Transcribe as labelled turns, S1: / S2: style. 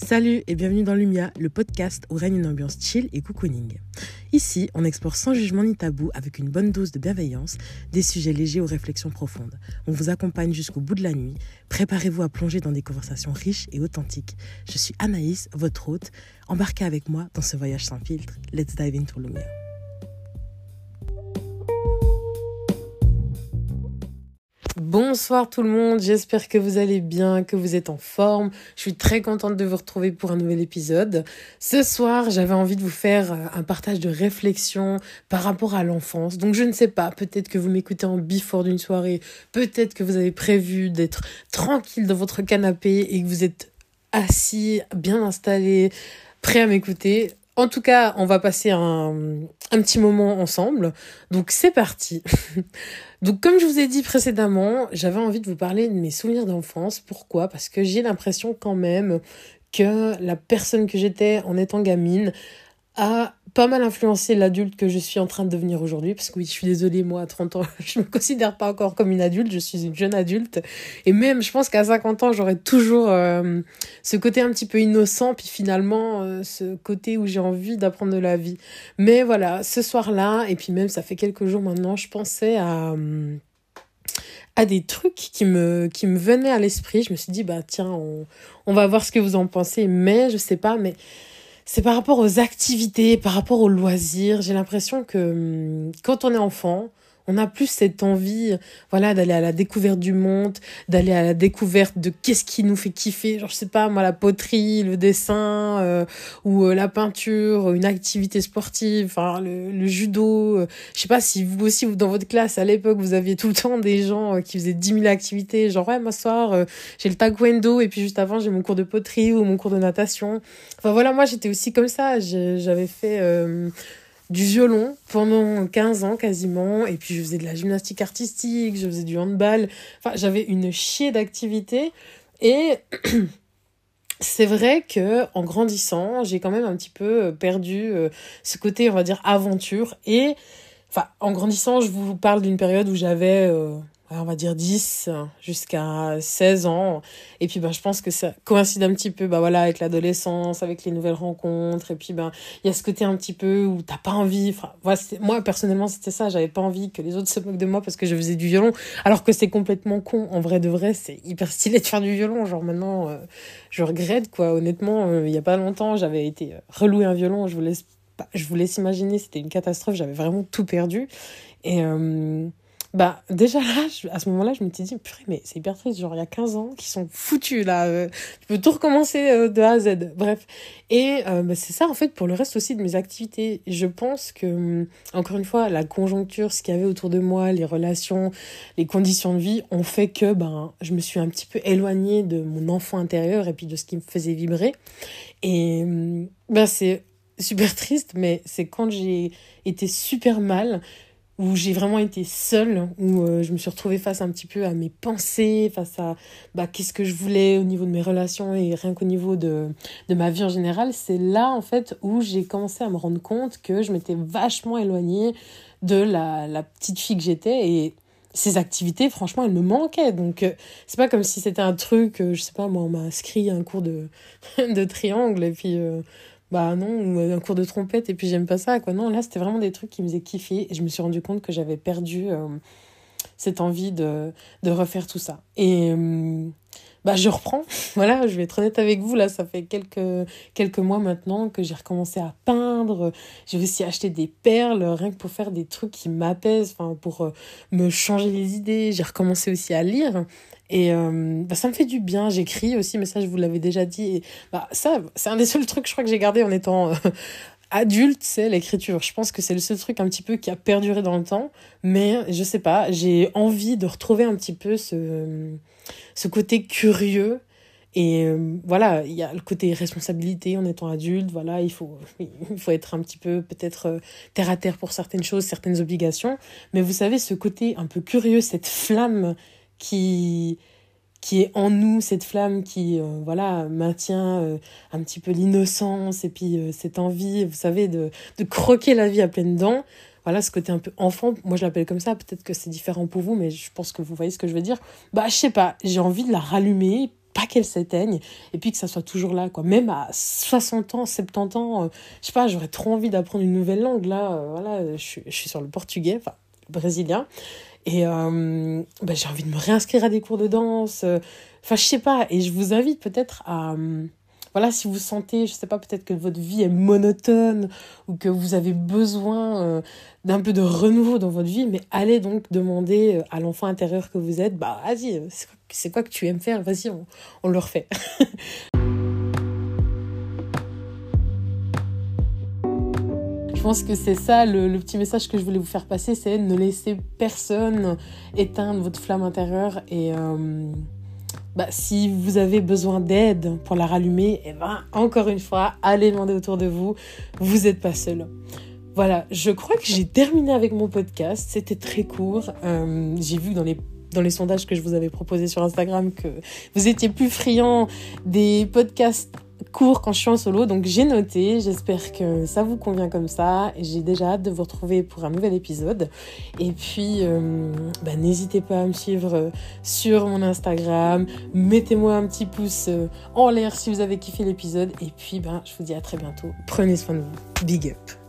S1: Salut et bienvenue dans Lumia, le podcast où règne une ambiance chill et cocooning. Ici, on explore sans jugement ni tabou, avec une bonne dose de bienveillance, des sujets légers aux réflexions profondes. On vous accompagne jusqu'au bout de la nuit. Préparez-vous à plonger dans des conversations riches et authentiques. Je suis Anaïs, votre hôte. Embarquez avec moi dans ce voyage sans filtre. Let's dive into Lumia. Bonsoir tout le monde, j'espère que vous allez bien, que vous êtes en forme. Je suis très contente de vous retrouver pour un nouvel épisode. Ce soir, j'avais envie de vous faire euh, un partage de réflexion par rapport à l'enfance. Donc je ne sais pas, peut-être que vous m'écoutez en before d'une soirée, peut-être que vous avez prévu d'être tranquille dans votre canapé et que vous êtes assis, bien installé, prêt à m'écouter. En tout cas, on va passer un, petit moment ensemble. Donc c'est parti. Donc comme je vous ai dit précédemment, j'avais envie de vous parler de mes souvenirs d'enfance. Pourquoi? Parce que j'ai l'impression quand même que la personne que j'étais en étant gamine a pas mal influencé l'adulte que je suis en train de devenir aujourd'hui. Parce que oui, je suis désolée, moi, à 30 ans, je me considère pas encore comme une adulte, je suis une jeune adulte. Et même, je pense qu'à 50 ans, j'aurai toujours euh, ce côté un petit peu innocent, puis finalement, euh, ce côté où j'ai envie d'apprendre de la vie. Mais voilà, ce soir-là, et puis même, ça fait quelques jours maintenant, je pensais à... à des trucs qui me, qui me venaient à l'esprit. Je me suis dit, bah tiens, on, on va voir ce que vous en pensez. Mais je sais pas, mais c'est par rapport aux activités, par rapport aux loisirs. J'ai l'impression que hum, quand on est enfant, on a plus cette envie, voilà, d'aller à la découverte du monde, d'aller à la découverte de qu'est-ce qui nous fait kiffer. Genre, je sais pas, moi, la poterie, le dessin, euh, ou euh, la peinture, une activité sportive, enfin, le, judo. Euh, je sais pas si vous aussi, vous, dans votre classe, à l'époque, vous aviez tout le temps des gens qui faisaient 10 000 activités. Genre, ouais, moi, soir, j'ai le taekwondo, et puis juste avant, j'ai mon cours de poterie ou mon cours de natation. Enfin, voilà, moi, j'étais aussi comme ça. J'avais fait du violon pendant 15 ans quasiment. Et puis je faisais de la gymnastique artistique, je faisais du handball. Enfin, j'avais une chier d'activités. Et c'est vrai que en grandissant, j'ai quand même un petit peu perdu euh, ce côté on va dire aventure. Et enfin en grandissant, je vous parle d'une période où j'avais euh, on va dire 10 jusqu'à 16 ans. Et puis, ben, je pense que ça coïncide un petit peu, bah, voilà, avec l'adolescence, avec les nouvelles rencontres. Et puis, ben, il y a ce côté un petit peu où t'as pas envie. Enfin, voilà, moi, personnellement, c'était ça. J'avais pas envie que les autres se moquent de moi parce que je faisais du violon. Alors que c'est complètement con. En vrai de vrai, c'est hyper stylé de faire du violon. Genre, maintenant, euh, je regrette, quoi. Honnêtement, euh, il y a pas longtemps, j'avais été euh, relouer un violon. Je vous laisse, je vous laisse imaginer, c'était une catastrophe. J'avais vraiment tout perdu. Et, bah, déjà là, à ce moment-là, je me suis dit, purée, mais c'est hyper triste. Genre, il y a 15 ans qui sont foutus, là. Euh, tu peux tout recommencer euh, de A à Z. Bref. Et euh, bah, c'est ça, en fait, pour le reste aussi de mes activités. Je pense que, hum, encore une fois, la conjoncture, ce qu'il y avait autour de moi, les relations, les conditions de vie ont fait que, ben, je me suis un petit peu éloignée de mon enfant intérieur et puis de ce qui me faisait vibrer. Et, ben, c'est super triste, mais c'est quand j'ai été super mal où j'ai vraiment été seule, où euh, je me suis retrouvée face un petit peu à mes pensées, face à bah, qu'est-ce que je voulais au niveau de mes relations et rien qu'au niveau de, de ma vie en général, c'est là en fait où j'ai commencé à me rendre compte que je m'étais vachement éloignée de la, la petite fille que j'étais et ces activités, franchement, elles me manquaient. Donc, euh, c'est pas comme si c'était un truc, euh, je sais pas, moi, on m'a inscrit un cours de, de triangle et puis bah non, ou un cours de trompette et puis j'aime pas ça, quoi. Non, là, c'était vraiment des trucs qui me faisaient kiffer et je me suis rendu compte que j'avais perdu euh, cette envie de, de refaire tout ça. Et euh, bah, je reprends. voilà, je vais être honnête avec vous. Là, ça fait quelques, quelques mois maintenant que j'ai recommencé à peindre. J'ai aussi acheté des perles, rien que pour faire des trucs qui m'apaisent, enfin, pour euh, me changer les idées. J'ai recommencé aussi à lire. Et euh, bah, ça me fait du bien. J'écris aussi, mais ça, je vous l'avais déjà dit. Et, bah, ça, c'est un des seuls trucs, je crois, que j'ai gardé en étant euh, adulte, c'est l'écriture. Je pense que c'est le seul truc un petit peu qui a perduré dans le temps. Mais je sais pas, j'ai envie de retrouver un petit peu ce, ce côté curieux. Et euh, voilà, il y a le côté responsabilité en étant adulte. Voilà, il faut, il faut être un petit peu peut-être terre à terre pour certaines choses, certaines obligations. Mais vous savez, ce côté un peu curieux, cette flamme qui qui est en nous cette flamme qui euh, voilà maintient euh, un petit peu l'innocence et puis euh, cette envie vous savez de, de croquer la vie à pleines dents voilà ce côté un peu enfant moi je l'appelle comme ça peut-être que c'est différent pour vous mais je pense que vous voyez ce que je veux dire bah je sais pas j'ai envie de la rallumer pas qu'elles s'éteignent et puis que ça soit toujours là, quoi. Même à 60 ans, 70 ans, je sais pas, j'aurais trop envie d'apprendre une nouvelle langue. Là, voilà, je je suis sur le portugais, enfin, brésilien. Et euh, bah, j'ai envie de me réinscrire à des cours de danse. Enfin, je sais pas. Et je vous invite peut-être à voilà, si vous sentez, je sais pas, peut-être que votre vie est monotone ou que vous avez besoin euh, d'un peu de renouveau dans votre vie, mais allez donc demander euh, à l'enfant intérieur que vous êtes, bah vas-y, euh, c'est quoi que tu aimes faire, vas-y, on, on le refait. Je pense que c'est ça le, petit message que je voulais vous faire passer, c'est ne laissez personne éteindre votre flamme intérieure et bah, si vous avez besoin d'aide pour la rallumer, eh ben, encore une fois, allez demander autour de vous. Vous n'êtes pas seul. Voilà, je crois que j'ai terminé avec mon podcast. C'était très court. Euh, j'ai vu dans les dans les sondages que je vous avais proposés sur Instagram que vous étiez plus friand des podcasts court quand je suis en solo. Donc j'ai noté, j'espère que ça vous convient comme ça. J'ai déjà hâte de vous retrouver pour un nouvel épisode. Et puis euh, bah, n'hésitez pas à me suivre euh, sur mon Instagram. Mettez-moi un petit pouce euh, en l'air si vous avez kiffé l'épisode. Et puis ben, je vous dis à très bientôt. Prenez soin de vous. Big up.